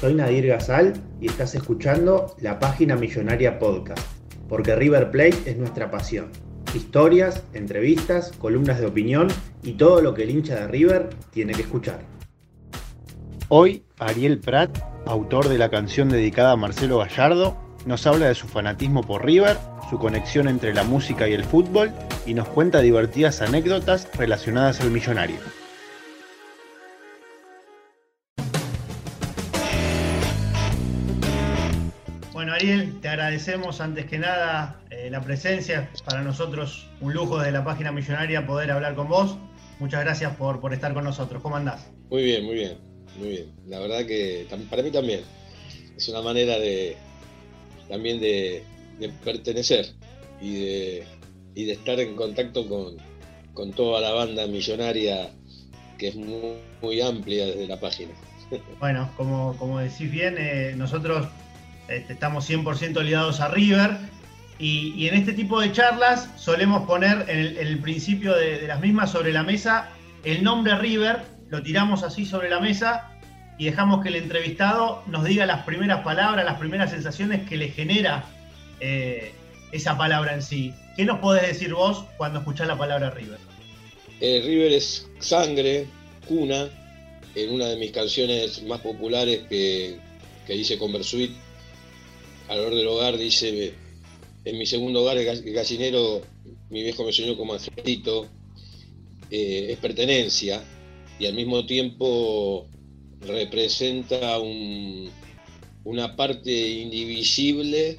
soy Nadir Gazal y estás escuchando la Página Millonaria Podcast, porque River Plate es nuestra pasión. Historias, entrevistas, columnas de opinión y todo lo que el hincha de River tiene que escuchar. Hoy, Ariel Prat, autor de la canción dedicada a Marcelo Gallardo, nos habla de su fanatismo por River, su conexión entre la música y el fútbol y nos cuenta divertidas anécdotas relacionadas al millonario. Bueno, Ariel, te agradecemos antes que nada eh, la presencia. Para nosotros un lujo desde la página millonaria poder hablar con vos. Muchas gracias por, por estar con nosotros. ¿Cómo andás? Muy bien, muy bien, muy bien. La verdad que para mí también es una manera de también de, pertenecer y de, y de, estar en contacto con, con, toda la banda millonaria que es muy, muy amplia desde la página. Bueno, como, como decís bien, eh, nosotros este, estamos 100% ligados a River y, en este tipo de charlas solemos poner en el, principio de, las mismas sobre la mesa el nombre River, lo tiramos así sobre la mesa y dejamos que el entrevistado nos diga las primeras palabras, las primeras sensaciones que le genera eh, esa palabra en sí. ¿Qué nos podés decir vos cuando escuchás la palabra River? Eh, River es sangre, cuna, en una de mis canciones más populares que, que hice con Bersuit, Alrededor del hogar dice, en mi segundo hogar, el gallinero, mi viejo me soñó como angelito, eh, es pertenencia y al mismo tiempo representa una parte indivisible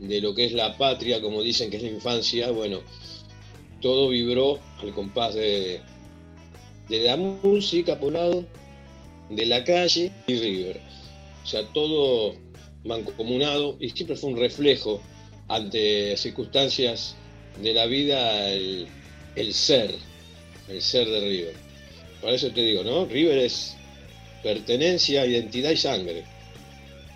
de lo que es la patria, como dicen que es la infancia. Bueno, todo vibró al compás de, de la música por lado, de la calle y River. O sea, todo mancomunado y siempre fue un reflejo ante circunstancias de la vida el, ser, el ser de River. Por eso te digo, ¿no? River es pertenencia, identidad y sangre.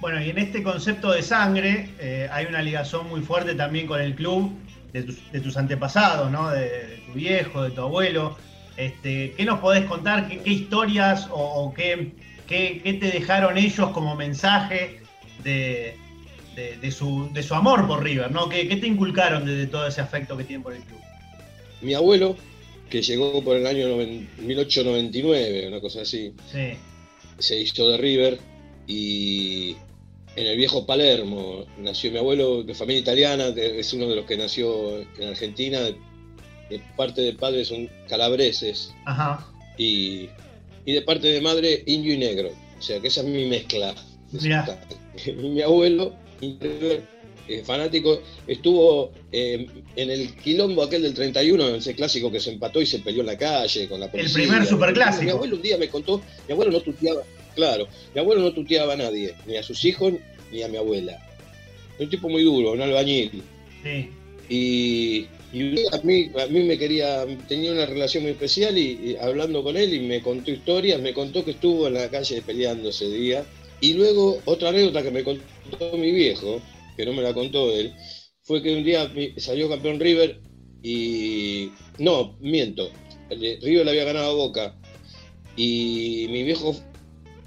Bueno, y en este concepto de sangre eh, hay una ligación muy fuerte también con el club de tus, antepasados, ¿no? De, tu viejo, de tu abuelo. Este, ¿Qué nos podés contar? ¿Qué, historias o, qué, qué, qué, te dejaron ellos como mensaje de, su, amor por River, ¿no? ¿Qué, te inculcaron de, todo ese afecto que tienen por el club? Mi abuelo, que llegó por el año 1899, una cosa así, se hizo de River y en el viejo Palermo nació mi abuelo de familia italiana, es uno de los que nació en Argentina, de parte de padres son calabreses Y, y de parte de madre indio y negro, o sea que esa es mi mezcla. Mi abuelo, eh, fanático, estuvo eh, en el quilombo aquel del 31, ese clásico que se empató y se peleó en la calle con la policía. El primer superclásico. Mi abuelo un día me contó, mi abuelo no tuteaba, claro, mi abuelo no tuteaba a nadie, ni a sus hijos ni a mi abuela. Un tipo muy duro, un albañil. Sí. Y, a, mí, a mí me quería, tenía una relación muy especial y, hablando con él y me contó historias, me contó que estuvo en la calle peleando ese día y luego, otra anécdota que me contó mi viejo, que no me la contó él, fue que un día salió campeón River y. No, miento. River le había ganado a Boca. Y mi viejo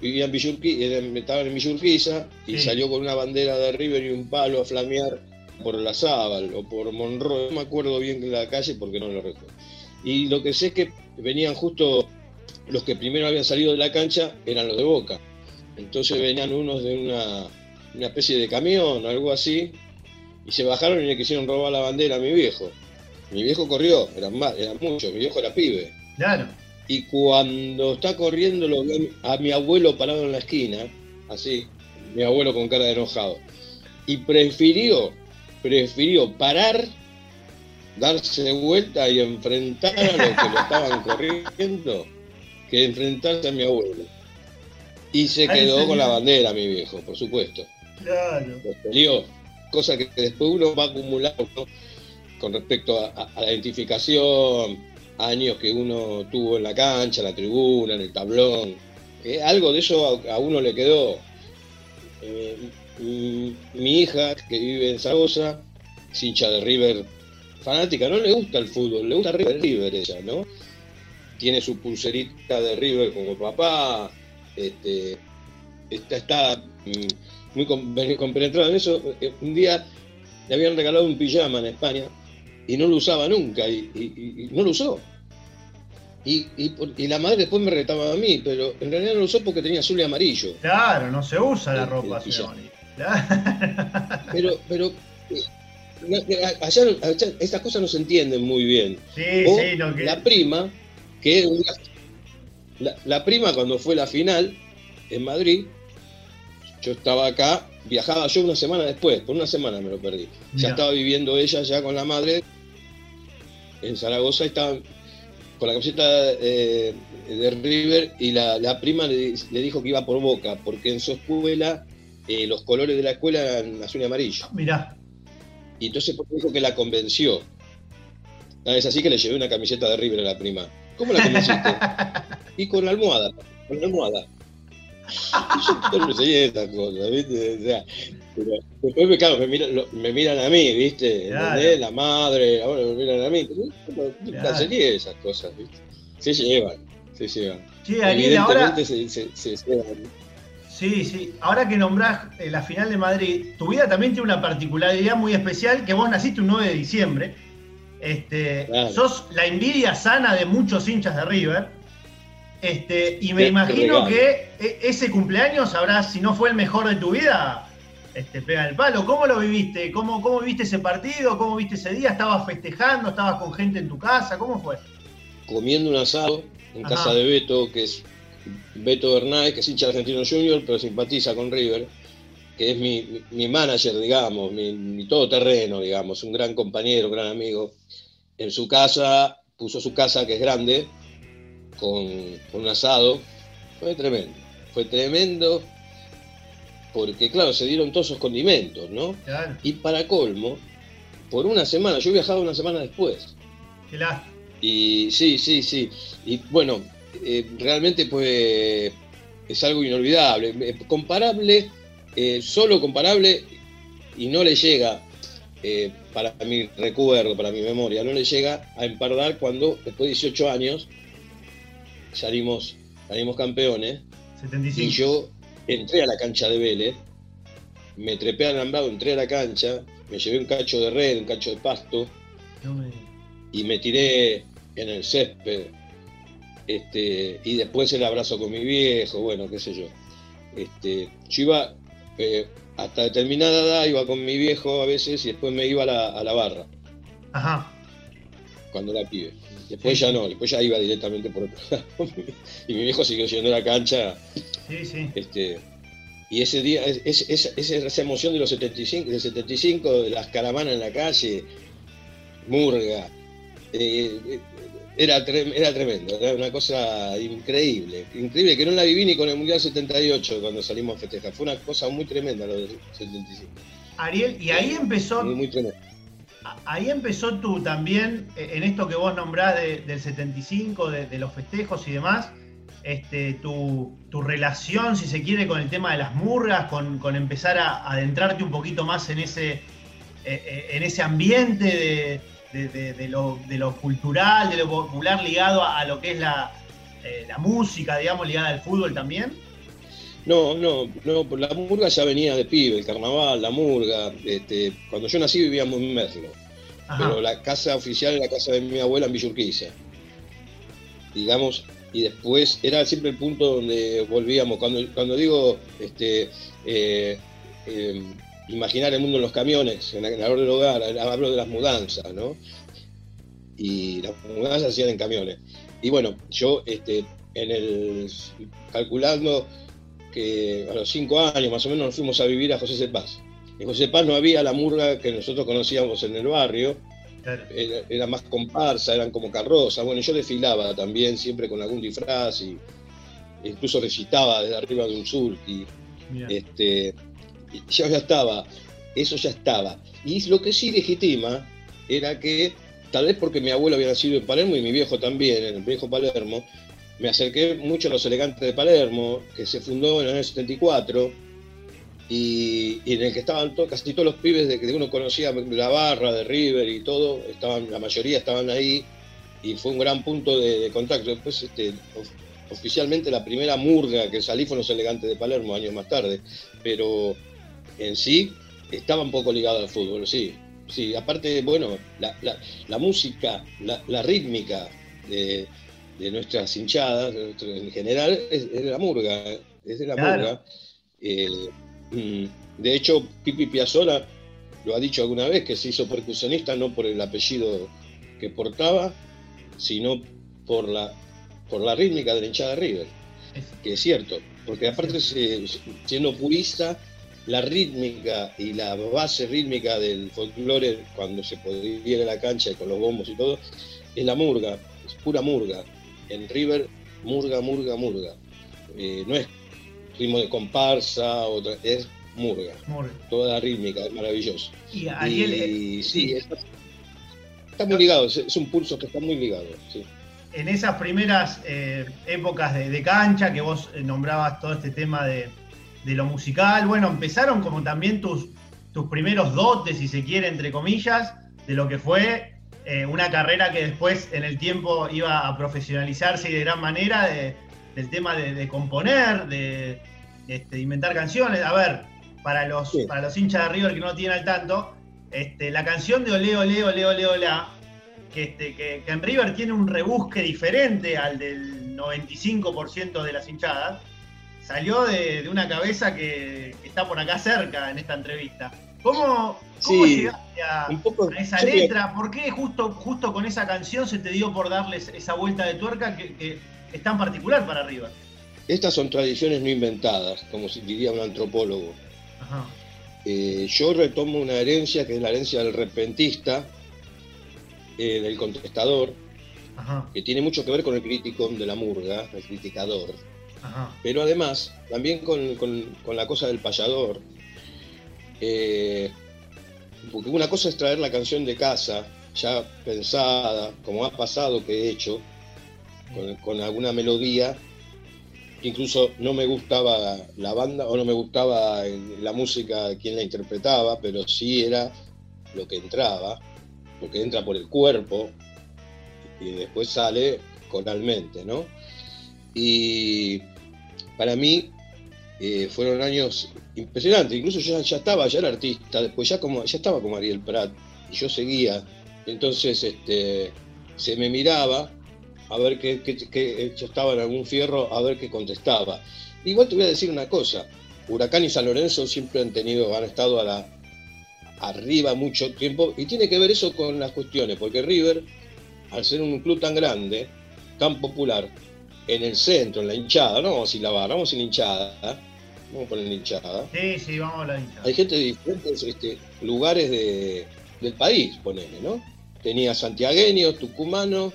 vivía en estaba en Villurquiza y salió con una bandera de River y un palo a flamear por la Zábal o por Monroe. No me acuerdo bien la calle porque no lo recuerdo. Y lo que sé es que venían justo los que primero habían salido de la cancha eran los de Boca Entonces venían unos de una, una especie de camión o algo así, y se bajaron y le quisieron robar la bandera a mi viejo. Mi viejo corrió, eran, más, eran muchos, mi viejo era pibe. Claro. Y cuando está corriendo lo ve a mi abuelo parado en la esquina, así, mi abuelo con cara de enojado. Y prefirió, prefirió parar, darse de vuelta y enfrentar a los que lo estaban corriendo, que enfrentarse a mi abuelo. Y se quedó con la bandera, mi viejo, por supuesto. Claro. Los peleó. Cosa que después uno va acumulando ¿no? con respecto a, a- a la identificación, años que uno tuvo en la cancha, en la tribuna, en el tablón. Eh, algo de eso a, a uno le quedó. Eh, mi hija, que vive en Zaragoza, es hincha de River fanática, no le gusta el fútbol, le gusta River, River ella, ¿no? Tiene su pulserita de River como papá, este, está, está mm, muy com- compenetrado en eso. Eh, Un día le habían regalado un pijama en España y no lo usaba nunca y, y- y- y no lo usó. Y, y la madre después me retaba a mí, pero en realidad no lo usó porque tenía azul y amarillo. Claro, no se usa la ropa, señor. Claro. Pero, pero eh, allá, allá estas cosas no se entienden muy bien. Sí, O sí, no que. la prima, que un día- la, la prima cuando fue la final en Madrid, yo estaba acá, viajaba yo una semana después, por una semana me lo perdí. Ya estaba viviendo ella ya con la madre en Zaragoza, estaban con la camiseta eh, de River y la, la prima le, le dijo que iba por Boca, porque en su escuela eh, los colores de la escuela eran azul y amarillo. Mirá. Y entonces dijo que la convenció. Ah, es así que le llevé una camiseta de River a la prima. ¿Cómo la convenciste? y con la almohada, con la almohada. Yo no sé estas cosas, ¿viste? O sea, pero después me, claro, me, miran, lo- me miran a mí, ¿viste? Claro. La madre, ahora me miran a mí. Pero, no Claro. cancería esas cosas, ¿viste? Se llevan, se llevan. Che, Ariel, ahora. Evidentemente se, se, se llevan. Sí, sí. Ahora que nombrás eh, la final de Madrid, tu vida también tiene una particularidad muy especial, que vos naciste un 9 de diciembre. Este, Claro. Sos la envidia sana de muchos hinchas de River. Este, y me Qué imagino que e- ese cumpleaños habrá, si no fue el mejor de tu vida, este, pega el palo. ¿Cómo lo viviste? ¿Cómo, ¿Cómo viviste ese partido? ¿Cómo viste ese día? ¿Estabas festejando? ¿Estabas con gente en tu casa? ¿Cómo fue? comiendo un asado en Ajá. casa de Beto, que es Beto Bernay, que es hincha Argentino Junior, pero simpatiza con River, que es mi, mi- mi manager, digamos, mi, mi todoterreno, digamos, un gran compañero, un gran amigo. En su casa, puso su casa, que es grande, con, con un asado. Fue tremendo, fue tremendo, porque claro, se dieron todos esos condimentos, ¿no? Claro, Y para colmo, por una semana, yo viajaba una semana después. qué lástima. Y sí, sí, sí. Y bueno, eh, realmente pues es algo inolvidable. Eh, Comparable, eh, solo comparable, y no le llega, eh, para mi recuerdo, para mi memoria, no le llega a empardar cuando después de 18 años salimos, salimos campeones. 75. Y yo entré a la cancha de Vélez, me trepé al alambrado, entré a la cancha, me llevé un cacho de red, un cacho de pasto, No me- y me tiré en el césped. Este, y después el abrazo con mi viejo, bueno, qué sé yo. Este, yo iba eh, hasta determinada edad, iba con mi viejo a veces y después me iba a la, a la barra, Ajá. cuando era pibe. Después ya no, después ya iba directamente por otro lado. y mi viejo siguió yendo a la cancha. Sí, sí. Este, y ese día, es- es- esa, emoción de los 75, del 75, de las caravanas en la calle, Murga, eh, eh, era, trem- era tremendo, era una cosa increíble, increíble, que no la viví ni con el Mundial 78 cuando salimos a festejar, fue una cosa muy tremenda lo del 75, Ariel, y ahí empezó, muy, muy tremendo. Ahí empezó tú también, eh, en esto que vos nombrás de- del 75, de, de los festejos y demás, este, tu, tu relación, si se quiere, con el tema de las murgas, con, con empezar a adentrarte un poquito más en ese, eh, eh, en ese ambiente de, lo, de lo cultural, de lo popular ligado a, a lo que es la, eh, la música, digamos, ligada al fútbol también. No, no, no, la murga ya venía de pibe, el carnaval, la murga, este, cuando yo nací vivíamos en Merlo. Ajá. pero la casa oficial es la casa de mi abuela en Villa Urquiza. Digamos, y después era siempre el punto donde volvíamos. Cuando, cuando digo este, eh, em, imaginar el mundo en los camiones, en el del hogar, hablo de las mudanzas, ¿no? Y las mudanzas se hacían en camiones. Y bueno, yo este, en el calculando que a los cinco años más o menos nos fuimos a vivir a José Cepaz. En José Cepaz no había la murga que nosotros conocíamos en el barrio, era, más comparsa, eran como carrozas. Bueno, yo desfilaba también, siempre con algún disfraz y incluso recitaba desde arriba de un sur y este, ya, ya estaba, eso ya estaba. Y lo que sí legitima era que, tal vez porque mi abuelo había nacido en Palermo y mi viejo también, en el viejo Palermo, me acerqué mucho a los elegantes de Palermo, que se fundó en el año 74 y, en el que estaban casi todos los pibes de que uno conocía la barra de River y todo, estaban, la mayoría estaban ahí y fue un gran punto de, contacto. Después, este, oficialmente la primera murga que salí fue los elegantes de Palermo años más tarde, pero en sí estaba un poco ligado al fútbol, sí. Sí, aparte, bueno, la, música, la, rítmica de, nuestras hinchadas, en general, es, de la murga, es de la murga. Eh, de hecho, Pipi Piazzolla lo ha dicho alguna vez que se hizo percusionista no por el apellido que portaba, sino por la, por la rítmica de la hinchada de River. Que es cierto, porque aparte siendo purista, la rítmica y la base rítmica del folclore cuando se podía ir a la cancha con los bombos y todo, es la murga, es pura murga. En River, murga, murga, murga. Eh, no es ritmo de comparsa, otra, es murga. Toda la rítmica, es maravilloso. Y Ariel. Eh, sí, Está, muy ligado, es, un pulso que está muy ligado. En esas primeras eh, épocas de, cancha que vos nombrabas todo este tema de, lo musical, bueno, empezaron como también tus, tus primeros dotes, si se quiere, entre comillas, de lo que fue una carrera que después en el tiempo iba a profesionalizarse de gran manera de, del tema de, componer, de, este, inventar canciones. A ver, para los, para los hinchas de River que no tienen al tanto, este, la canción de Ole, Ole, Ole, Ole, Ole, que, este, que, en River tiene un rebusque diferente al del 95% de las hinchadas, salió de, una cabeza que, está por acá cerca en esta entrevista. ¿Cómo, cómo llegaste a, esa letra? ¿Por qué justo, justo con esa canción se te dio por darles esa vuelta de tuerca que, es tan particular para River. Estas son tradiciones no inventadas, como diría un antropólogo. Eh, yo retomo una herencia que es la herencia del repentista, eh, del contestador, que tiene mucho que ver con el crítico de la murga, el criticador. Pero además, también con, la cosa del payador. Eh, porque una cosa es traer la canción de casa, ya pensada, como ha pasado que he hecho, con, alguna melodía. Incluso no me gustaba la banda o no me gustaba la música quien la interpretaba, pero sí era lo que entraba, porque entra por el cuerpo y después sale coralmente, ¿no? Y para mí eh, fueron años impresionantes, incluso yo ya estaba, ya era artista, después ya, como, ya estaba como Ariel Prat y yo seguía, entonces este, se me miraba a ver qué, yo estaba en algún fierro, a ver qué contestaba. Igual te voy a decir una cosa, Huracán y San Lorenzo siempre han tenido, han estado a la, arriba mucho tiempo, y tiene que ver eso con las cuestiones, porque River, al ser un club tan grande, tan popular, en el centro, en la hinchada, no vamos a la barra, vamos la hinchada, vamos a poner la hinchada. Sí, sí, vamos a la hinchada. Hay gente de diferentes este, lugares del país, ponele, ¿no? Tenía santiagueños, tucumanos,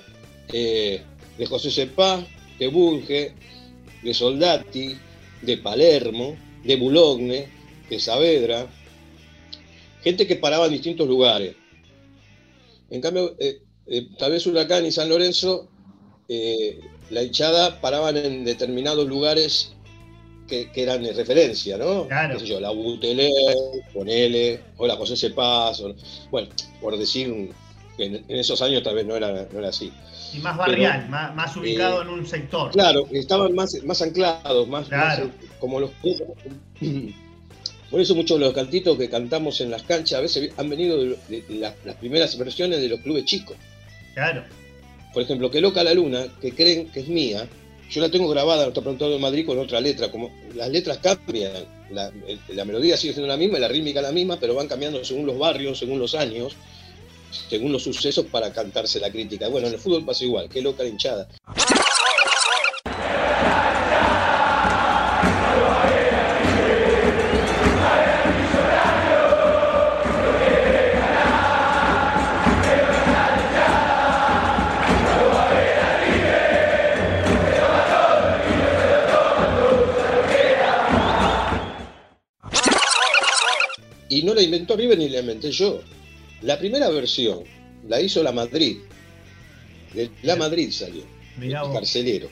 eh, de José Cepá, de Bunge, de Soldati, de Palermo, de Bulogne, de Saavedra, gente que paraba en distintos lugares. En cambio, eh, eh, tal vez Huracán y San Lorenzo, la hinchada paraban en determinados lugares que, eran de referencia, ¿no? Claro. la Butelé, ponele, o la José Cepá, bueno, por decir, en, esos años tal vez no era, no era así. Y más barrial, más, ubicado eh, en un sector. Claro, estaban más, más anclados, más, como los... Por eso muchos de los cantitos que cantamos en las canchas a veces han venido de, las, primeras versiones de los clubes chicos. Claro. Por ejemplo, Que loca la luna, que creen que es mía, yo la tengo grabada, está preguntando de Madrid con otra letra, como las letras cambian, la, la, melodía sigue siendo la misma la rítmica la misma, pero van cambiando según los barrios, según los años, según los sucesos para cantarse la crítica. Bueno, en el fútbol pasa igual, qué loca la hinchada. La inventó River ni la inventé yo. La primera versión la hizo la Madrid. De la Madrid salió. Mirá el vos. carcelero.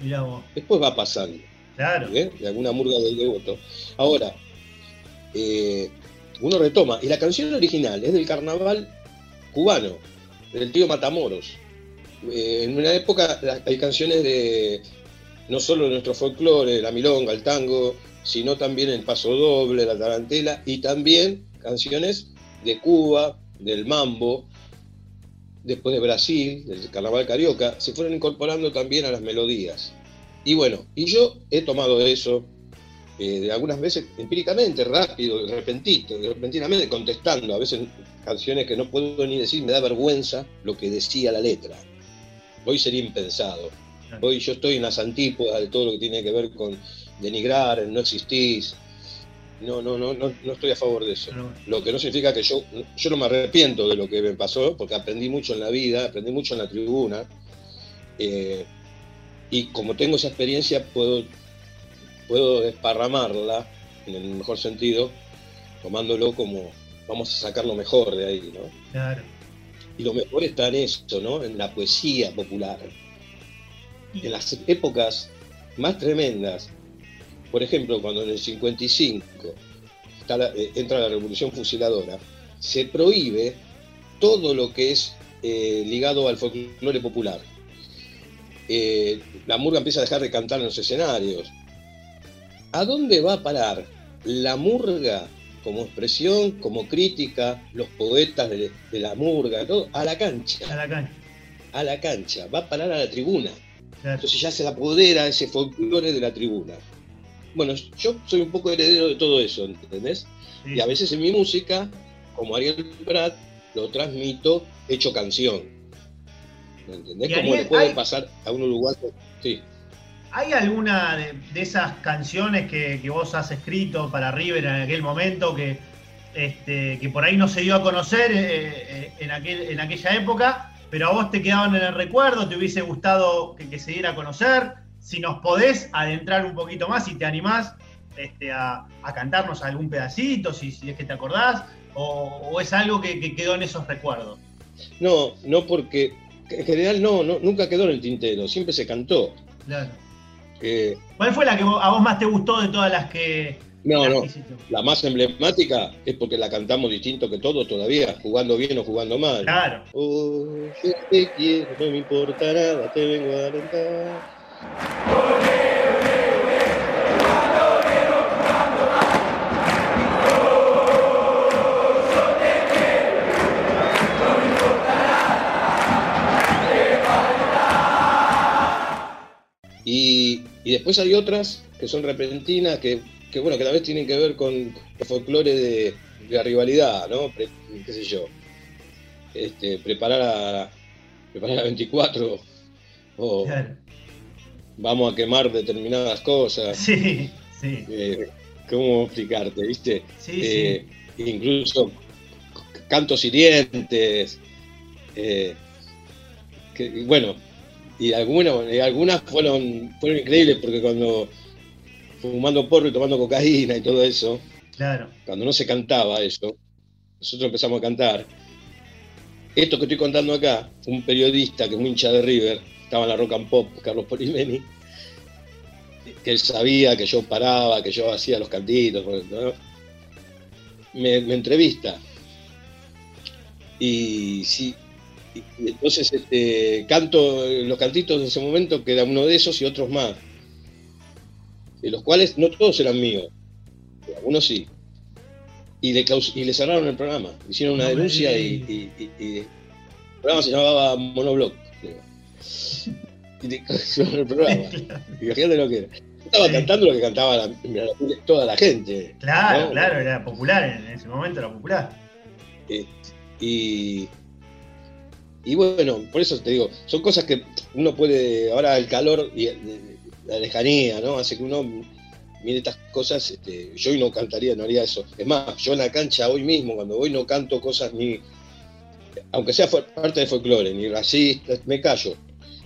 Mirá vos. Después va pasando. Claro. ¿eh? De alguna murga del devoto. Ahora, eh, uno retoma. Y la canción original es del carnaval cubano, del tío Matamoros. Eh, en una época la- hay canciones de no solo de nuestro folclore, la milonga, el tango, sino también el paso doble, la tarantela y también canciones de Cuba, del mambo, después de Brasil, del carnaval carioca, se fueron incorporando también a las melodías. Y bueno, y yo he tomado eso eh, de algunas veces empíricamente, rápido, repentito, repentinamente contestando, a veces canciones que no puedo ni decir, me da vergüenza lo que decía la letra. Hoy sería impensado. Hoy yo estoy en las antípodas de todo lo que tiene que ver con denigrar, no existís. No, no, no, no, no estoy a favor de eso. Lo que no significa que yo, yo no me arrepiento de lo que me pasó, porque aprendí mucho en la vida, aprendí mucho en la tribuna. eh, y como tengo esa experiencia, puedo, puedo desparramarla, en el mejor sentido, tomándolo como vamos a sacar lo mejor de ahí, ¿no? Claro. Y lo mejor está en esto, ¿no? En la poesía popular. En las épocas más tremendas, por ejemplo, cuando en el 55 está la- eh, entra la revolución fusiladora, se prohíbe todo lo que es eh, ligado al folclore popular. Eh, la murga empieza a dejar de cantar en los escenarios. ¿A dónde va a parar la murga como expresión, como crítica, los poetas de, de la murga, todo? A la cancha A la cancha. a la cancha, va a parar a la tribuna. Claro. Entonces ya se apodera ese folclore de la tribuna. Bueno, yo soy un poco heredero de todo eso, ¿entendés? Sí, Y a veces en mi música, como Ariel Prat, lo transmito hecho canción. ¿Me entendés? Como le puede hay- pasar a un uruguayo. Sí. ¿Hay alguna de, de esas canciones que, que vos has escrito para River en aquel momento que, este, que por ahí no se dio a conocer eh, eh, en, aquel, en aquella época, pero a vos te quedaban en el recuerdo, te hubiese gustado que, que se diera a conocer? Si nos podés adentrar un poquito más, si te animás este, a, a cantarnos algún pedacito, si, si es que te acordás, o, o es algo que, que quedó en esos recuerdos. No, no porque en general no, no, nunca quedó en el tintero, siempre se cantó. Claro. Eh, ¿Cuál fue la que a vos más te gustó de todas las que, no, las no, que la más emblemática es porque la cantamos distinto que todos todavía, jugando bien o jugando mal. Claro. Oh, yo te quiero, no me importa nada, te vengo a alentar. Y, y después hay otras que son repentinas, que, que, bueno, que tal vez tienen que ver con el folclore de, de la rivalidad, ¿no? Pre- qué sé yo. Este, preparar a preparar a 24 o. vamos a quemar determinadas cosas. Sí, sí, Eh, ¿Cómo explicarte, viste? sí, Eh, Incluso c- cantos hirientes. eh, que, y bueno, y algunas, y algunas fueron, fueron increíbles porque cuando fumando porro y tomando cocaína y todo eso, sí, claro. cuando no se cantaba eso, nosotros empezamos a cantar. Esto que estoy contando acá, un periodista que es muy hincha de River, estaba en la Rock and Pop, Carlos Polimeni, que él sabía que yo paraba, que yo hacía los cantitos, ¿no? me, me entrevista. Y sí, y- entonces este, canto los cantitos de ese momento, queda uno de esos y otros más. De los cuales no todos eran míos, pero algunos sí. Y le, caus- y le cerraron el programa, hicieron una No denuncia y- y el programa se llamaba Monoblock. creo. el programa. Imagínate lo que era. Estaba cantando lo que cantaba toda la gente. Claro, claro, era popular en ese momento, era popular. Eh, y, y bueno, por eso te digo, son cosas que uno puede, ahora el calor y la lejanía, ¿no? Hace que uno mire estas cosas, este, yo hoy no cantaría, no haría eso. Es más, yo en la cancha hoy mismo, cuando voy, no canto cosas ni, aunque sea parte de folclore, ni racista, me callo.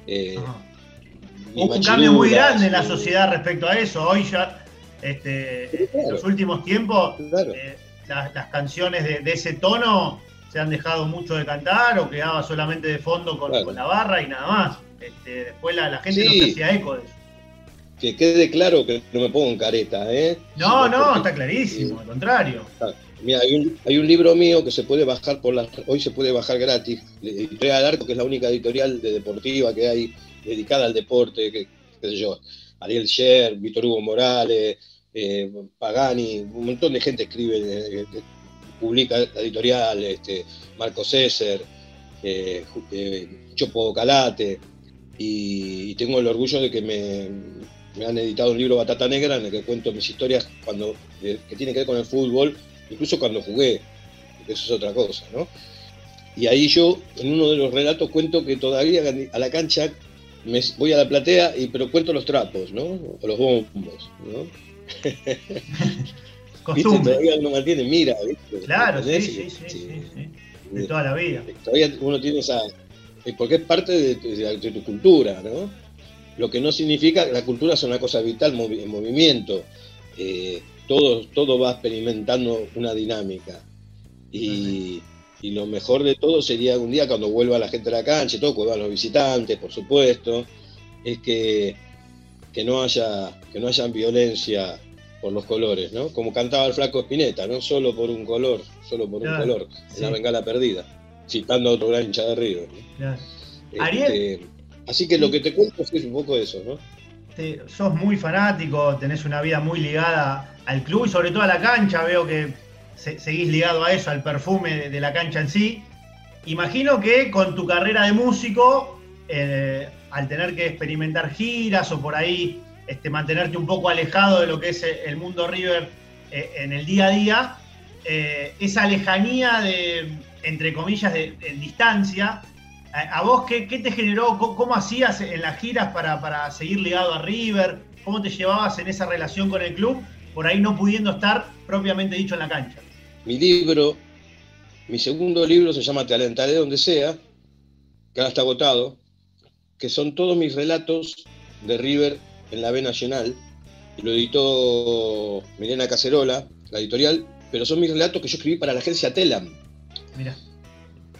Eh, un cambio muy grande en la sociedad respecto a eso. Hoy ya, este, en los últimos tiempos, eh, las, canciones de, ese tono se han dejado mucho de cantar o quedaba solamente de fondo con, la barra y nada más. Este, después la, gente no se hacía eco de eso. Que quede claro que no me pongo en careta, ¿eh? No, no, está clarísimo, al contrario. Ah, mira, hay un, libro mío que se puede bajar por las. Hoy se puede bajar gratis. Editorial Arco, que es la única editorial de deportiva que hay dedicada al deporte, que, sé yo, Ariel Sher, Víctor Hugo Morales, eh, Pagani, un montón de gente escribe, eh, publica editorial, este, Marco César, eh, Chopo Calate, y, tengo el orgullo de que me, han editado un libro Batata Negra en el que cuento mis historias cuando, que tienen que ver con el fútbol, incluso cuando jugué, eso es otra cosa, ¿no? Y ahí yo, en uno de los relatos, cuento que todavía a la cancha me voy a la platea y pero cuento los trapos, ¿no? O los bombos, ¿no? Costumbre. Todavía uno mantiene mira, Claro, sí, sí, sí, sí, De toda la vida. Todavía uno tiene esa. Eh, porque es parte de, tu cultura, ¿no? Lo que no significa, la cultura es una cosa vital en movimiento. Eh, todo, todo va experimentando una dinámica. Y, y lo mejor de todo sería un día cuando vuelva la gente a la cancha, todo, vuelvan los visitantes, por supuesto, es que, que, no haya, que no haya violencia por los colores, ¿no? Como cantaba el flaco Espineta, no solo por un color, solo por un color, en la bengala perdida, citando a otro gran hincha de Río. Este, así que lo que te cuento es un poco eso, ¿no? sos muy fanático, tenés una vida muy ligada al club y sobre todo a la cancha, veo que seguís ligado a eso, al perfume de, la cancha en sí. Imagino que con tu carrera de músico, eh, al tener que experimentar giras o por ahí este, mantenerte un poco alejado de lo que es el mundo River eh, en el día a día, eh, esa lejanía de, entre comillas, de, distancia, ¿a, vos qué, te generó? ¿Cómo, hacías en las giras para seguir ligado a River? ¿Cómo te llevabas en esa relación con el club? Por ahí no pudiendo estar propiamente dicho en la cancha. Mi libro, mi segundo libro se llama Te alentaré donde sea, que ahora está agotado, que son todos mis relatos de River en la B Nacional. Lo editó Milena Cacerola, la editorial, pero son mis relatos que yo escribí para la agencia Telam. Mira.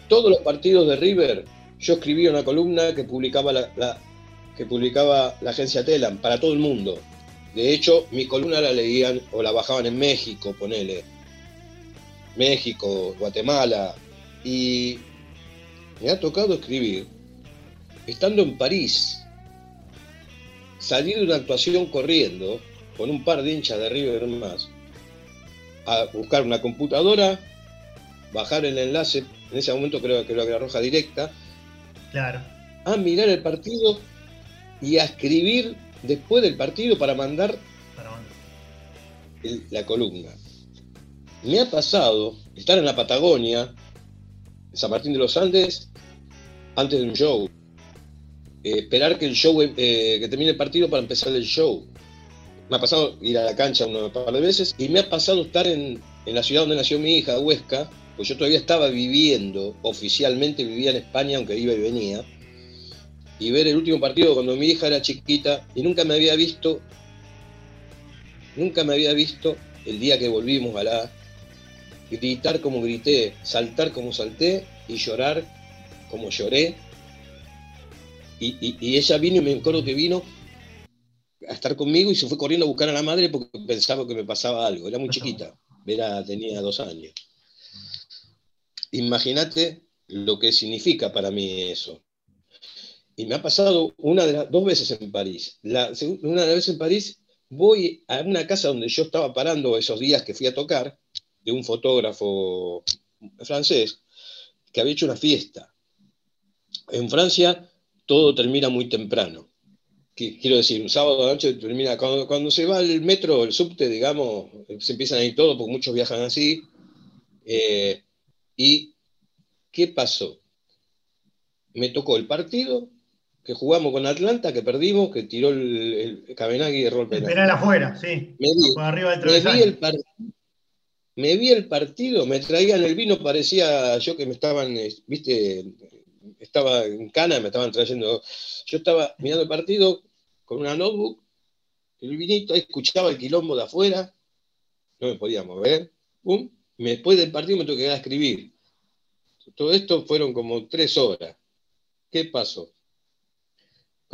Todos los partidos de River, yo escribí una columna que publicaba la, que publicaba la agencia Telam para todo el mundo. De hecho, mi columna la leían o la bajaban en México, ponele. México, Guatemala, y me ha tocado escribir, estando en París, salir de una actuación corriendo con un par de hinchas de River más, a buscar una computadora, bajar el enlace, en ese momento creo que era roja directa, claro. a mirar el partido y a escribir después del partido para mandar, la columna. Me ha pasado estar en la Patagonia, en San Martín de los Andes, antes de un show. Eh, esperar que el show, eh, que termine el partido para empezar el show. Me ha pasado ir a la cancha un par de veces y me ha pasado estar en, la ciudad donde nació mi hija, Huesca, pues yo todavía estaba viviendo, oficialmente vivía en España, aunque iba y venía, y ver el último partido cuando mi hija era chiquita y nunca me había visto, nunca me había visto el día que volvimos a la gritar como grité, saltar como salté y llorar como lloré. Y, ella vino y me acuerdo que vino a estar conmigo y se fue corriendo a buscar a la madre porque pensaba que me pasaba algo. Era muy chiquita, era, tenía dos años. Imagínate lo que significa para mí eso. Y me ha pasado una de dos veces en París. Una de las veces en París voy a una casa donde yo estaba parando esos días que fui a tocar de un fotógrafo francés que había hecho una fiesta. En Francia todo termina muy temprano. Quiero decir, un sábado a la noche termina, cuando, se va el metro, el subte, digamos, se empiezan a ir todos, porque muchos viajan así. Eh, ¿Y qué pasó? Me tocó el partido que jugamos con Atlanta, que perdimos, que tiró el, el Cabenagui y erró el penal. Penal afuera, sí. Me vi, arriba me vi el me vi el partido, me traían el vino, parecía yo que me estaban, viste, estaba en cana, me estaban trayendo. Yo estaba mirando el partido con una notebook, el vinito, escuchaba el quilombo de afuera, no me podía mover, pum, después del partido me tuve que quedar a escribir. Todo esto fueron como tres horas. ¿Qué pasó?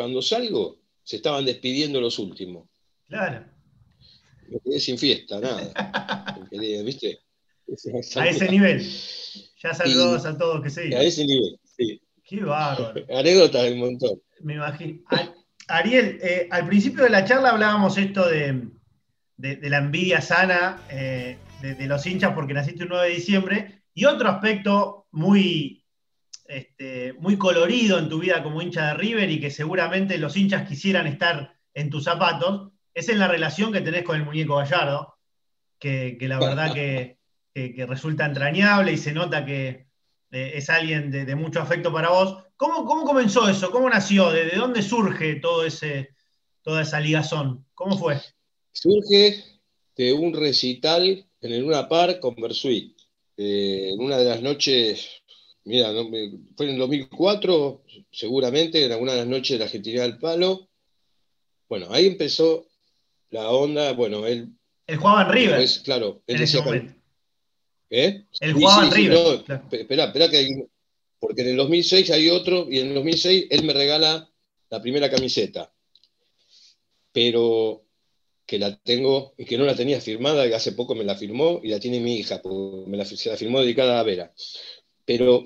Cuando salgo, se estaban despidiendo los últimos. Claro. Me quedé sin fiesta, nada. ¿Viste? A ese nivel. Ya saludabas a todos que se A ese nivel, sí. Qué bárbaro. Anécdotas un montón. Me imagino. Ariel, eh, al principio de la charla hablábamos esto de, la envidia sana eh, de, los hinchas porque naciste un 9 de diciembre. Y otro aspecto muy, este, muy colorido en tu vida como hincha de River y que seguramente los hinchas quisieran estar en tus zapatos, es en la relación que tenés con el muñeco Gallardo, que, la verdad que, resulta entrañable y se nota que eh, es alguien de, mucho afecto para vos. ¿Cómo, ¿Cómo, comenzó eso? ¿Cómo nació? ¿De, dónde surge todo ese, toda esa ligazón? ¿Cómo fue? Surge de un recital en el Luna Park con Bersuit. Eh, en una de las noches, mira, fue en el 2004, seguramente, en alguna de las noches de la Argentina del Palo. Bueno, ahí empezó la onda, bueno, él... Él jugaba en River. claro, él decía... ¿Eh? Él jugaba en River. Espera, espera que porque en el 2006 hay otro y en el 2006 él me regala la primera camiseta. Pero que la tengo y que no la tenía firmada, y hace poco me la firmó y la tiene mi hija, me la, se la firmó dedicada a Vera. Pero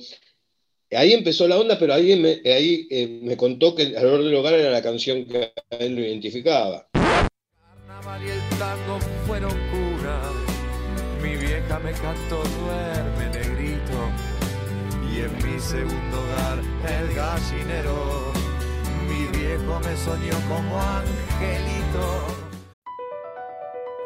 ahí empezó la onda, pero ahí me, ahí, eh, me contó que El Alrededor del Hogar era la canción que a él lo identificaba. Carnaval y el tango fueron cura, mi vieja me cantó duerme negrito, y en mi segundo hogar el gallinero, mi viejo me soñó como angelito.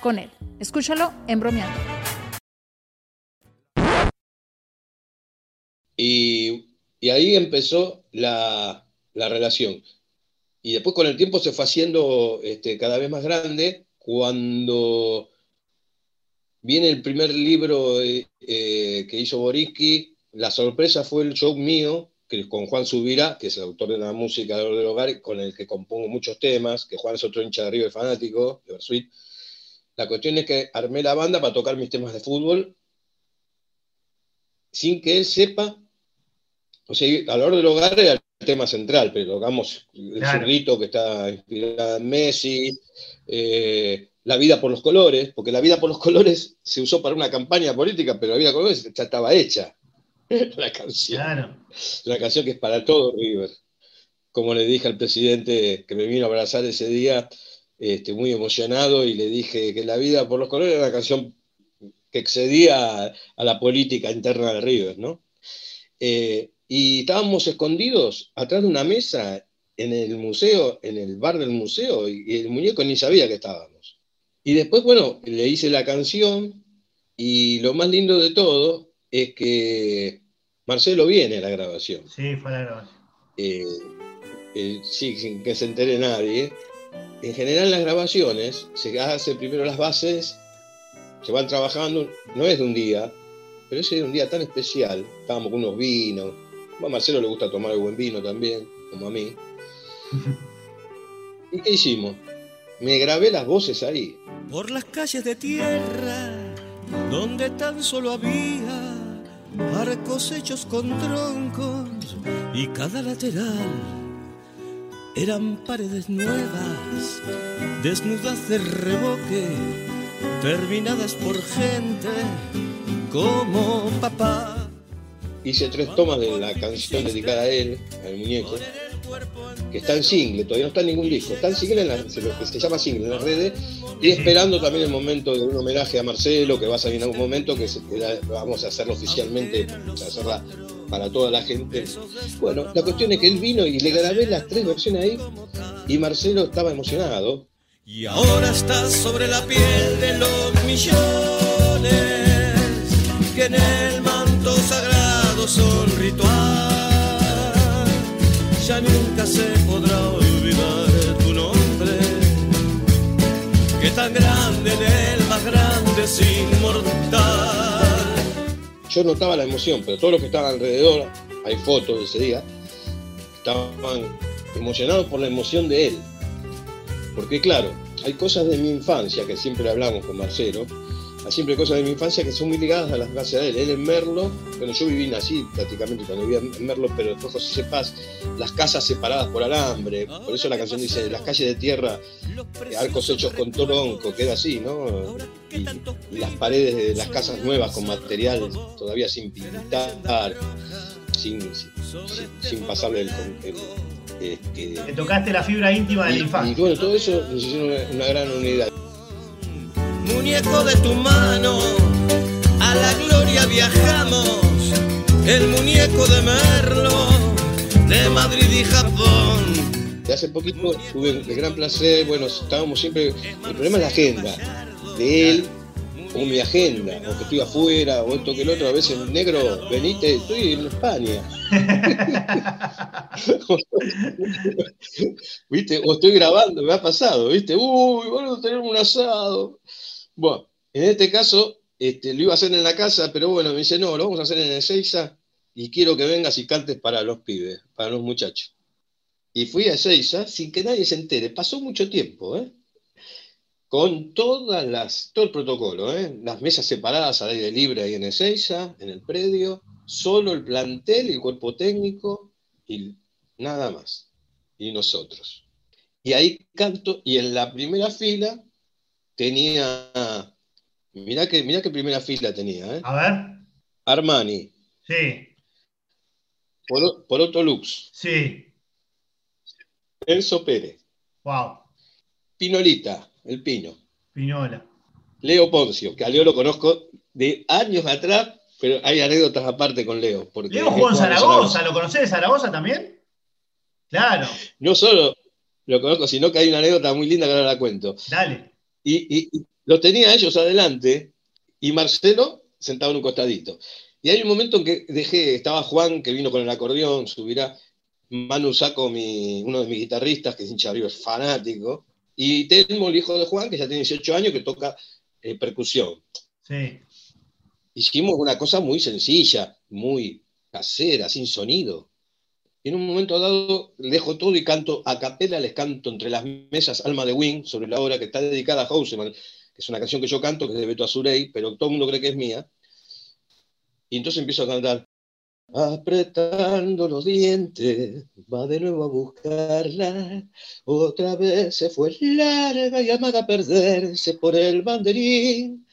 con él. Escúchalo en bromeando. Y, ahí empezó la, relación. Y después con el tiempo se fue haciendo este, cada vez más grande cuando viene el primer libro eh, eh, que hizo Boriski, la sorpresa fue el show mío, que con Juan Subira, que es el autor de la música del hogar, con el que compongo muchos temas, que Juan es otro hincha de River fanático, de Versuit. La cuestión es que armé la banda para tocar mis temas de fútbol sin que él sepa, o sea, a la hora del hogar era el tema central, pero tocamos el claro. que está inspirado en Messi, eh, la vida por los colores, porque la vida por los colores se usó para una campaña política, pero la vida por los colores ya estaba hecha. la canción. La canción que es para todo River. Como le dije al presidente que me vino a abrazar ese día, este, muy emocionado, y le dije que la vida por los colores era una canción que excedía a, la política interna de River, ¿no? Eh, y estábamos escondidos atrás de una mesa en el museo, en el bar del museo, y el muñeco ni sabía que estábamos. Y después, bueno, le hice la canción, y lo más lindo de todo es que Marcelo viene a la grabación. Sí, fue la grabación. Eh, eh, sí, sin que se entere nadie. En general las grabaciones se hace primero las bases, se van trabajando, no es de un día, pero ese es un día tan especial, estábamos con unos vinos, a Marcelo le gusta tomar el buen vino también, como a mí. ¿Y qué hicimos? Me grabé las voces ahí. Por las calles de tierra, donde tan solo había arcos hechos con troncos y cada lateral eran paredes nuevas, desnudas de reboque, terminadas por gente como papá. Hice tres tomas de la canción dedicada a él, al muñeco, que está en single, todavía no está en ningún disco, está en single, en la, se, llama single en las redes, y esperando también el momento de un homenaje a Marcelo, que va a salir en algún momento, que vamos a hacerlo oficialmente, a hacerla para toda la gente. Bueno, la cuestión es que él vino y le grabé las tres versiones ahí, y Marcelo estaba emocionado. Y ahora estás sobre la piel de los millones, que en el manto sagrado son rituales ya nunca se podrá olvidar tu nombre. Que tan grande en el más grande es inmortal. Yo notaba la emoción, pero todos los que estaban alrededor, hay fotos de ese día, estaban emocionados por la emoción de él. Porque claro, hay cosas de mi infancia que siempre hablamos con Marcelo, siempre cosas de mi infancia que son muy ligadas a las gracias de él. Él en Merlo, bueno, yo viví así prácticamente cuando vivía en Merlo, pero después José Paz, las casas separadas por alambre, por eso la canción dice las calles de tierra, arcos hechos con toronco, queda así, ¿no? Y, las paredes de las casas nuevas con material todavía sin pintar, sin, sin, pasarle el, este, tocaste la fibra íntima de la infancia. Y bueno, todo eso nos hicieron una gran unidad muñeco de tu mano, a la gloria viajamos, el muñeco de Merlo, de Madrid y Japón. Hace poquito tuve el gran placer, bueno, estábamos siempre, el problema es la agenda, de él o mi agenda, o que estoy afuera, o esto que el otro, a veces negro, venite, estoy en España. ¿Viste? O estoy grabando, me ha pasado, ¿viste? Uy, bueno, tenemos un asado. Bueno, en este caso este, lo iba a hacer en la casa, pero bueno, me dice, no, lo vamos a hacer en el Seiza y quiero que vengas y cantes para los pibes, para los muchachos. Y fui a Seiza sin que nadie se entere. Pasó mucho tiempo, ¿eh? Con todas las, todo el protocolo, ¿eh? Las mesas separadas al aire libre ahí en el Seiza, en el predio, solo el plantel y el cuerpo técnico y nada más. Y nosotros. Y ahí canto, y en la primera fila tenía. Mirá que, mirá qué primera fila tenía, ¿eh? A ver. Armani. Sí. Por, otro Lux. Sí. Enzo Pérez. Wow. Pinolita, el Pino. Pinola. Leo Poncio, que a Leo lo conozco de años atrás, pero hay anécdotas aparte con Leo. Porque Leo jugó en Zaragoza, ¿lo conocés de Zaragoza también? Claro. No solo lo conozco, sino que hay una anécdota muy linda que ahora la cuento. Dale y, los tenía ellos adelante y Marcelo sentado en un costadito. Y hay un momento en que dejé, estaba Juan, que vino con el acordeón, subirá, Manu Saco, mi, uno de mis guitarristas, que es hincha River, fanático, y Telmo, el hijo de Juan, que ya tiene 18 años, que toca eh, percusión. Sí. Hicimos una cosa muy sencilla, muy casera, sin sonido. Y en un momento dado dejo todo y canto a capela, les canto entre las mesas Alma de Wing, sobre la obra que está dedicada a Houseman, que es una canción que yo canto, que es de Beto Azurey, pero todo el mundo cree que es mía. Y entonces empiezo a cantar, apretando los dientes, va de nuevo a buscarla, otra vez se fue larga y amaga a perderse por el banderín.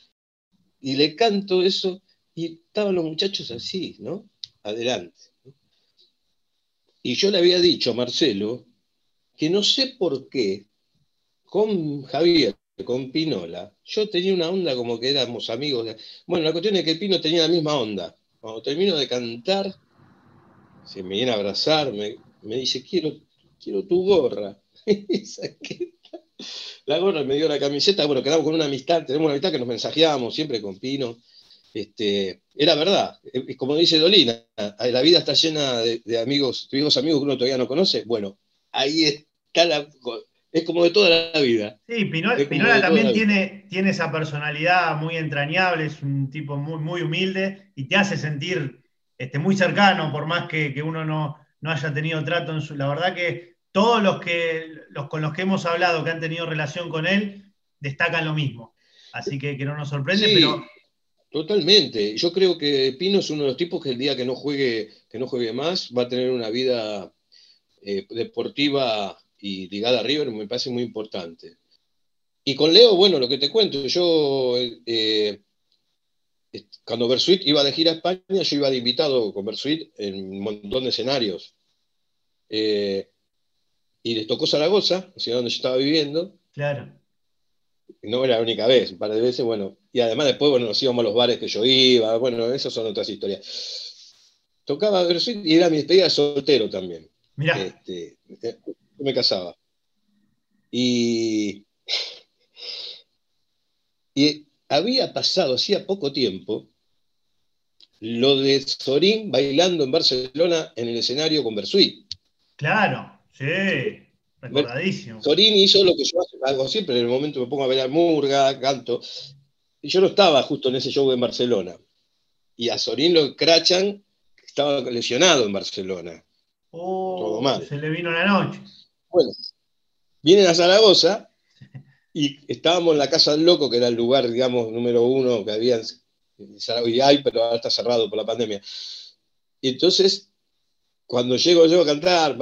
Y le canto eso, y estaban los muchachos así, ¿no? Adelante. Y yo le había dicho a Marcelo que no sé por qué, con Javier, con Pinola, yo tenía una onda como que éramos amigos. De... Bueno, la cuestión es que Pino tenía la misma onda. Cuando termino de cantar, se me viene a abrazar, me, dice, quiero, quiero tu gorra. la gorra, me dio la camiseta, bueno, quedamos con una amistad, tenemos una amistad que nos mensajeábamos siempre con Pino. Este, era verdad, como dice Dolina, la vida está llena de, de amigos, amigos amigos que uno todavía no conoce. Bueno, ahí está la, es como de toda la vida. Sí, Pinola, también tiene, tiene esa personalidad muy entrañable, es un tipo muy, muy humilde y te hace sentir este, muy cercano, por más que, uno no, no, haya tenido trato en su. La verdad que todos los que los con los que hemos hablado que han tenido relación con él destacan lo mismo. Así que, que no nos sorprende, pero. Totalmente. Yo creo que Pino es uno de los tipos que el día que no juegue, que no juegue más, va a tener una vida eh, deportiva y ligada a River me parece muy importante. Y con Leo, bueno, lo que te cuento, yo eh, cuando Bersuit iba de gira a España, yo iba de invitado con Bersuit en un montón de escenarios. Eh, y les tocó Zaragoza, ciudad donde yo estaba viviendo. Claro. No era la única vez, un par de veces, bueno. Y además después, bueno, nos íbamos a los bares que yo iba, bueno, esas son otras historias. Tocaba y era mi despedida soltero también. Mira. Este, me casaba. Y, y había pasado hacía poco tiempo lo de Sorín bailando en Barcelona en el escenario con Bersuit. Claro, sí, recordadísimo. Sorín hizo lo que yo hago siempre, en el momento me pongo a bailar murga, canto, yo no estaba justo en ese show en Barcelona. Y a Sorín lo crachan, estaba lesionado en Barcelona. Oh, Todo mal. Se le vino la noche. Bueno, vienen a Zaragoza y estábamos en la Casa del Loco, que era el lugar, digamos, número uno que había y hay, pero ahora está cerrado por la pandemia. Y entonces, cuando llego yo a cantar,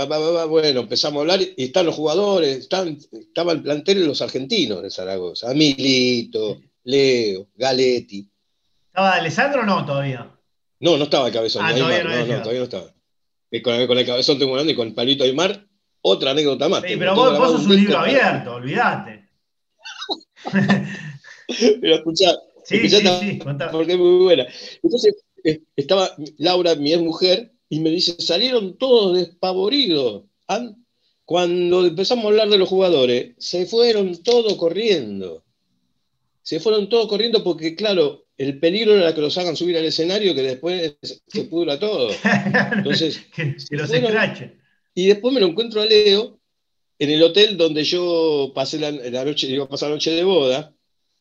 bueno, empezamos a hablar y están los jugadores, están, estaba el plantel de los argentinos de Zaragoza, Milito, Leo, Galetti. ¿Estaba Alessandro o no todavía? No, no estaba el cabezón. Ah, todavía no, no, todavía no estaba. Con, con el cabezón tengo hablando y con el palito Aymar otra anécdota más. Sí, pero vos, sos un libro abierto, olvídate. pero escuchá, sí, sí, sí, porque es muy buena. Entonces, eh, estaba Laura, mi ex mujer, y me dice, salieron todos despavoridos. Cuando empezamos a hablar de los jugadores, se fueron todos corriendo. Se fueron todos corriendo porque, claro, el peligro era que los hagan subir al escenario, que después se pudra todo. Entonces, que, los escrachen. Y después me lo encuentro a Leo en el hotel donde yo pasé la, noche, iba a pasar la noche de boda,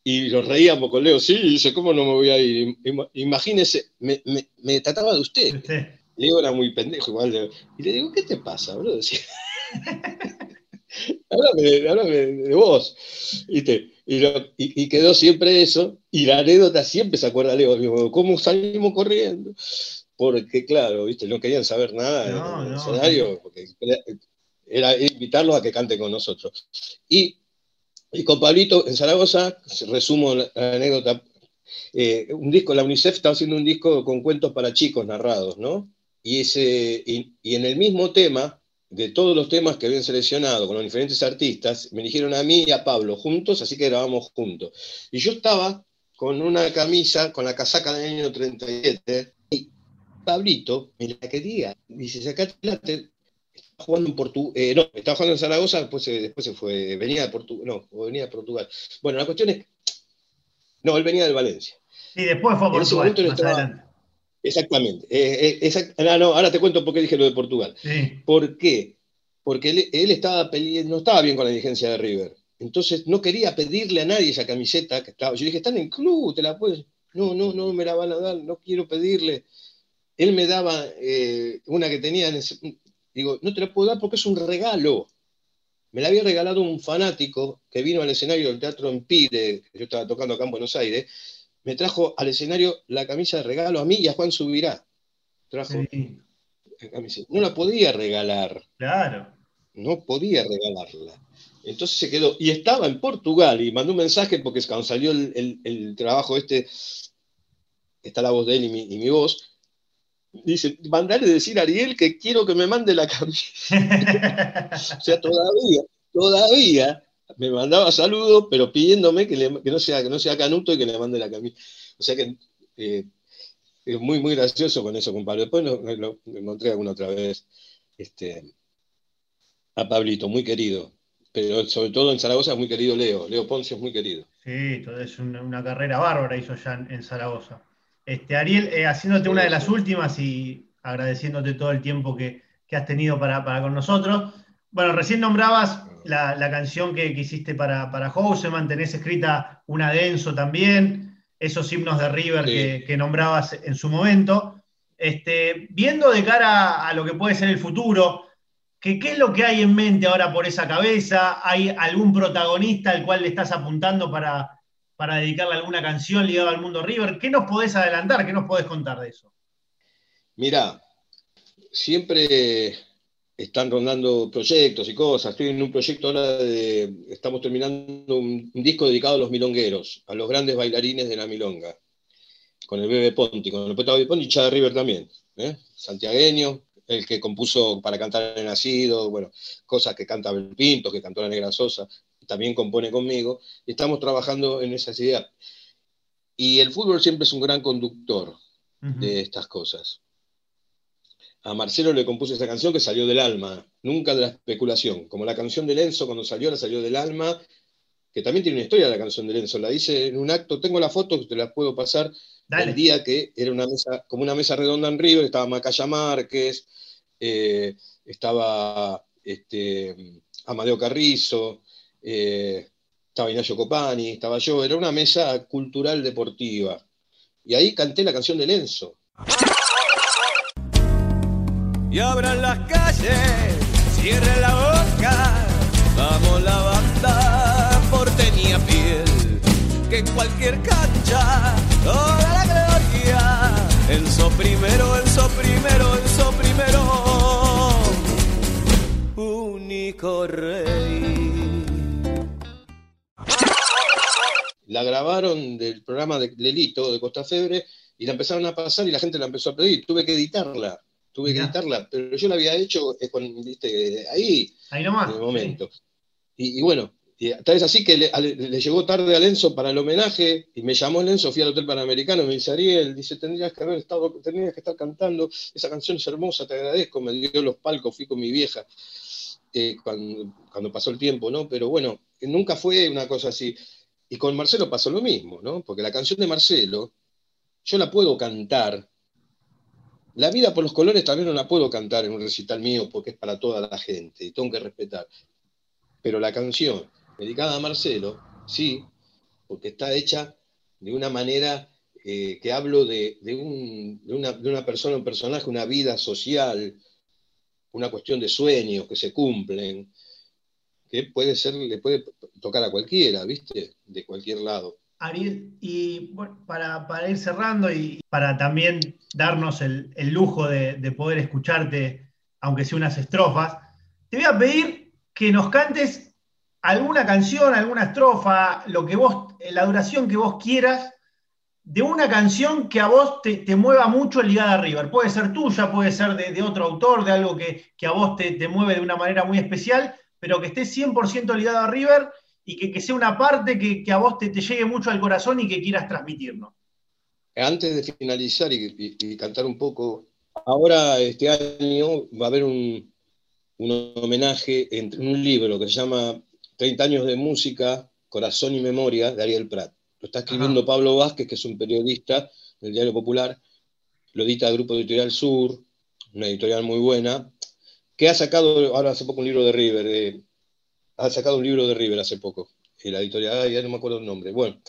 y nos reíamos con Leo, sí, dice, ¿cómo no me voy a ir? Imagínese, me, me, trataba de usted. Leo era muy pendejo igual. Y le digo, ¿qué te pasa, bro? háblame, de vos. Y, y, quedó siempre eso. Y la anécdota siempre se acuerda Leo. ¿Cómo salimos corriendo? porque claro, ¿viste? no querían saber nada no, del escenario, porque era, invitarlos a que canten con nosotros. Y, con Pablito en Zaragoza, resumo la, anécdota, eh, un disco, la UNICEF estaba haciendo un disco con cuentos para chicos narrados, ¿no? Y, ese, y, en el mismo tema, de todos los temas que habían seleccionado con los diferentes artistas, me eligieron a mí y a Pablo juntos, así que grabamos juntos. Y yo estaba con una camisa, con la casaca del año 37, Pablito me la quería. Dice, sacate la está jugando en Portugal. Eh, no, estaba jugando en Zaragoza, después, después se fue. Venía de Portugal. No, venía de Portugal. Bueno, la cuestión es. No, él venía del Valencia. Y después fue a Portugal. Más adelante. Exactamente. Eh, eh, ah, no, ahora te cuento por qué dije lo de Portugal. ¿Por qué? Porque él, estaba no estaba bien con la dirigencia de River. Entonces no quería pedirle a nadie esa camiseta que estaba. Yo dije, están en club, te la puedes. No, no, no me la van a dar, no quiero pedirle. Él me daba eh, una que tenía, en digo, no te la puedo dar porque es un regalo. Me la había regalado un fanático que vino al escenario del Teatro Empire, que yo estaba tocando acá en Buenos Aires, me trajo al escenario la camisa de regalo a mí y a Juan Subirá. Trajo No la podía regalar. Claro. No podía regalarla. Entonces se quedó. Y estaba en Portugal y mandó un mensaje porque cuando salió el, trabajo este, está la voz de él y mi, voz, dice, mandale decir a Ariel que quiero que me mande la camisa. o sea, todavía, todavía me mandaba saludos, pero pidiéndome que, no sea, que no sea canuto y que le mande la camisa. O sea que eh, es muy, muy gracioso con eso, compadre. Después lo, encontré alguna otra vez este, a Pablito, muy querido. Pero sobre todo en Zaragoza es muy querido Leo. Leo Ponce es muy querido. Sí, es una, carrera bárbara hizo ya en, Zaragoza. Este, Ariel, eh, haciéndote una de las últimas y agradeciéndote todo el tiempo que, has tenido para, para con nosotros. Bueno, recién nombrabas la, canción que, hiciste para, para Houseman, tenés escrita una denso también, esos himnos de River que, nombrabas en su momento. Este, viendo de cara a lo que puede ser el futuro, ¿qué, ¿qué es lo que hay en mente ahora por esa cabeza? ¿Hay algún protagonista al cual le estás apuntando para, para dedicarle alguna canción ligada al mundo River? ¿Qué nos podés adelantar? ¿Qué nos podés contar de eso? Mira, siempre están rondando proyectos y cosas. Estoy en un proyecto ahora de. Estamos terminando un, disco dedicado a los milongueros, a los grandes bailarines de la milonga. Con el Bebe Ponti, con el poeta Bebe Ponti y Chad River también. ¿eh? Santiagueño, el que compuso para cantar el nacido, bueno, cosas que canta Bel Pinto, que cantó la Negra Sosa, también compone conmigo. Estamos trabajando en esas ideas. Y el fútbol siempre es un gran conductor de estas cosas a Marcelo le compuse esa canción que salió del alma, nunca de la especulación. Como la canción de Lenzo cuando salió, la salió del alma, que también tiene una historia la canción de Lenzo. La hice en un acto, tengo la foto, te la puedo pasar, el día que era una mesa, como una mesa redonda en River, estaba Macaya Márquez, eh, estaba este, Amadeo Carrizo, eh, estaba Ignacio Copani, estaba yo, era una mesa cultural deportiva. Y ahí canté la canción de Lenzo y abran las calles, cierren la boca, vamos la banda porteña piel, que en cualquier cancha toda la gloria, Enzo primero, Enzo primero, Enzo primero, único rey. La grabaron del programa de Lelito de Costa Febre y la empezaron a pasar y la gente la empezó a pedir. Tuve que editarla tuve que editarla, pero yo la había hecho eh, ahí, ahí nomás, en el momento. Y, bueno, tal vez así que le, llegó tarde a Lenzo para el homenaje y me llamó Lenzo, fui al Hotel Panamericano, me dice Ariel, dice, tendrías que haber estado, tendrías que estar cantando, esa canción es hermosa, te agradezco, me dio los palcos, fui con mi vieja eh, cuando, cuando, pasó el tiempo, ¿no? Pero bueno, nunca fue una cosa así. Y con Marcelo pasó lo mismo, ¿no? Porque la canción de Marcelo, yo la puedo cantar la vida por los colores también no la puedo cantar en un recital mío porque es para toda la gente y tengo que respetar. Pero la canción dedicada a Marcelo, sí, porque está hecha de una manera eh, que hablo de, una, de, una, persona, un personaje, una vida social, una cuestión de sueños que se cumplen, que puede ser, le puede tocar a cualquiera, ¿viste? De cualquier lado. Ariel, y para, ir cerrando y para también darnos el, lujo de, poder escucharte, aunque sea unas estrofas, te voy a pedir que nos cantes alguna canción, alguna estrofa, lo que vos, la duración que vos quieras, de una canción que a vos te, mueva mucho ligada a River. Puede ser tuya, puede ser de, otro autor, de algo que, a vos te, te, mueve de una manera muy especial, pero que esté 100% ligada a River y que, sea una parte que, a vos te, llegue mucho al corazón y que quieras transmitirnos. Antes de finalizar y, cantar un poco, ahora este año va a haber un, homenaje en un libro que se llama 30 años de música, corazón y memoria de Ariel Prat. Lo está escribiendo Pablo Vázquez, que es un periodista del Diario Popular, lo edita el Grupo Editorial Sur, una editorial muy buena, que ha sacado ahora hace poco un libro de River, eh, ha sacado un libro de River hace poco, la editorial, ya no me acuerdo el nombre. Bueno,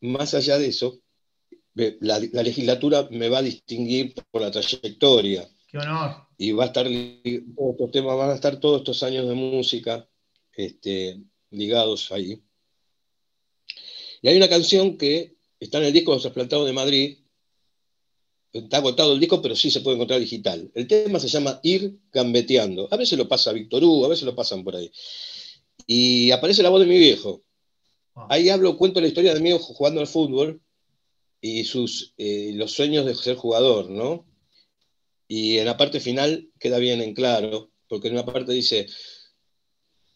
más allá de eso, la, legislatura me va a distinguir por la trayectoria. Qué honor. Y va a estar, estos temas van a estar todos estos años de música este, ligados ahí. Y hay una canción que está en el disco Los Trasplantados de Madrid, está agotado el disco, pero sí se puede encontrar digital. El tema se llama Ir Gambeteando. A veces lo pasa Víctor Hugo, a veces lo pasan por ahí. Y aparece la voz de mi viejo. Ahí hablo, cuento la historia de mi viejo jugando al fútbol y sus, eh, los sueños de ser jugador, ¿no? Y en la parte final queda bien en claro, porque en una parte dice,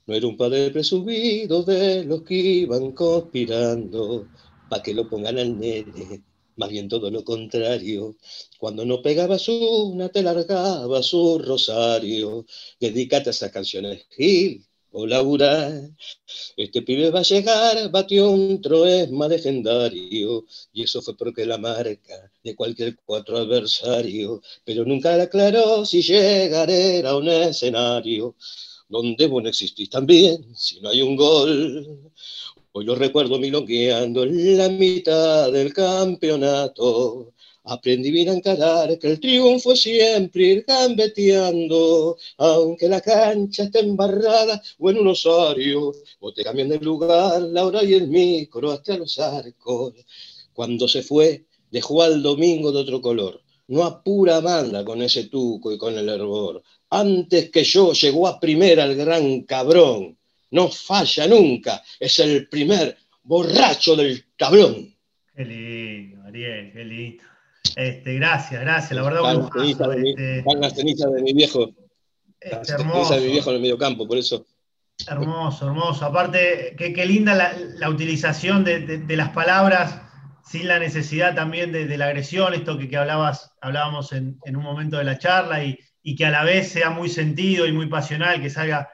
no era un padre presumido de los que iban conspirando para que lo pongan al nene, más bien todo lo contrario. Cuando no pegabas una, te largaba su rosario. Dedícate a esas canciones, Gil, o Laura. Este pibe va a llegar, batió un troesma legendario, y eso fue porque la marca de cualquier cuatro adversario, pero nunca le aclaró si llegar era un escenario donde vos no existís también, si no hay un gol. Hoy lo recuerdo milongueando en la mitad del campeonato, Aprendí bien a encarar que el triunfo siempre ir gambeteando, aunque la cancha esté embarrada o en un osario, o te cambian de lugar la hora y el micro hasta los arcos. Cuando se fue, dejó al domingo de otro color. No apura banda con ese tuco y con el hervor. Antes que yo llegó a primera el gran cabrón. No falla nunca, es el primer borracho del tablón. Qué lindo, Ariel, qué lindo. Este, gracias, gracias. La verdad, van, las cenizas de mi viejo. Este, hermoso. de mi viejo en el medio campo, por eso. Hermoso, hermoso. Aparte, qué, qué linda la, utilización de, las palabras sin la necesidad también de, la agresión, esto que, que hablabas, hablábamos en, un momento de la charla, y, que a la vez sea muy sentido y muy pasional, que salga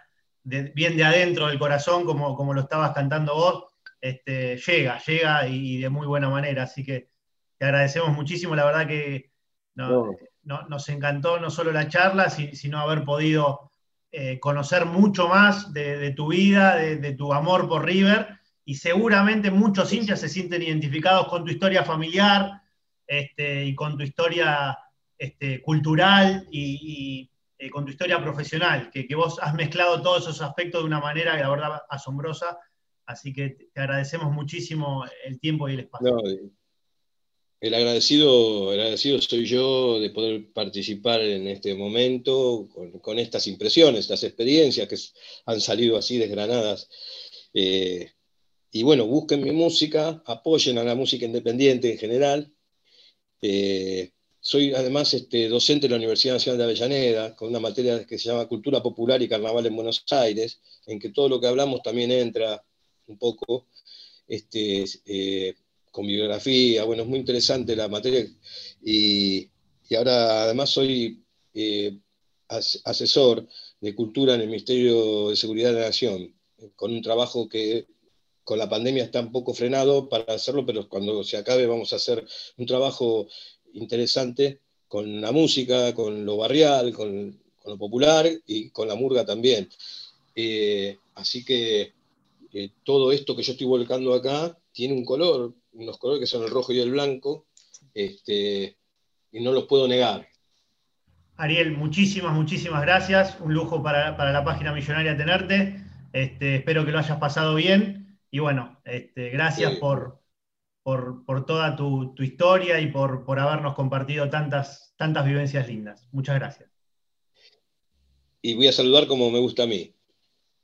bien de adentro del corazón, como, como lo estabas cantando vos, este, llega, llega y de muy buena manera. Así que te agradecemos muchísimo, la verdad que nos encantó no solo la charla, sino haber podido eh, conocer mucho más de, tu vida, de, tu amor por River, y seguramente muchos hinchas se sienten identificados con tu historia familiar este, y con tu historia este, cultural y, eh, con tu historia profesional, que, vos has mezclado todos esos aspectos de una manera, la verdad, asombrosa. Así que te agradecemos muchísimo el tiempo y el espacio. El agradecido, agradecido soy yo de poder participar en este momento con, estas impresiones, estas experiencias que han salido así desgranadas. Eh, y bueno, busquen mi música, apoyen a la música independiente en general. Eh, soy además este, docente de la Universidad Nacional de Avellaneda, con una materia que se llama Cultura Popular y Carnaval en Buenos Aires, en que todo lo que hablamos también entra un poco. Este, eh, con bibliografía, bueno, es muy interesante la materia y, ahora además soy eh, asesor de cultura en el Ministerio de Seguridad de la Nación, con un trabajo que con la pandemia está un poco frenado para hacerlo, pero cuando se acabe vamos a hacer un trabajo interesante con la música, con lo barrial, con, lo popular y con la murga también. Eh, así que eh, todo esto que yo estoy volcando acá tiene un color, unos colores que son el rojo y el blanco, este, y no los puedo negar. Ariel, muchísimas, muchísimas gracias. Un lujo para, la página millonaria tenerte. Este, espero que lo hayas pasado bien. Y bueno, este, gracias por, por, toda tu, historia y por, por habernos compartido tantas, tantas vivencias lindas. Muchas gracias. Y voy a saludar como me gusta a mí.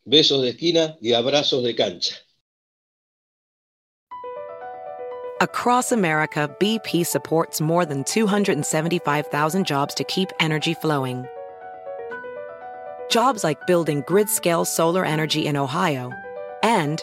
Besos de esquina y abrazos de cancha. Across America, BP supports more than 275,000 jobs to keep energy flowing. Jobs like building grid scale solar energy in Ohio and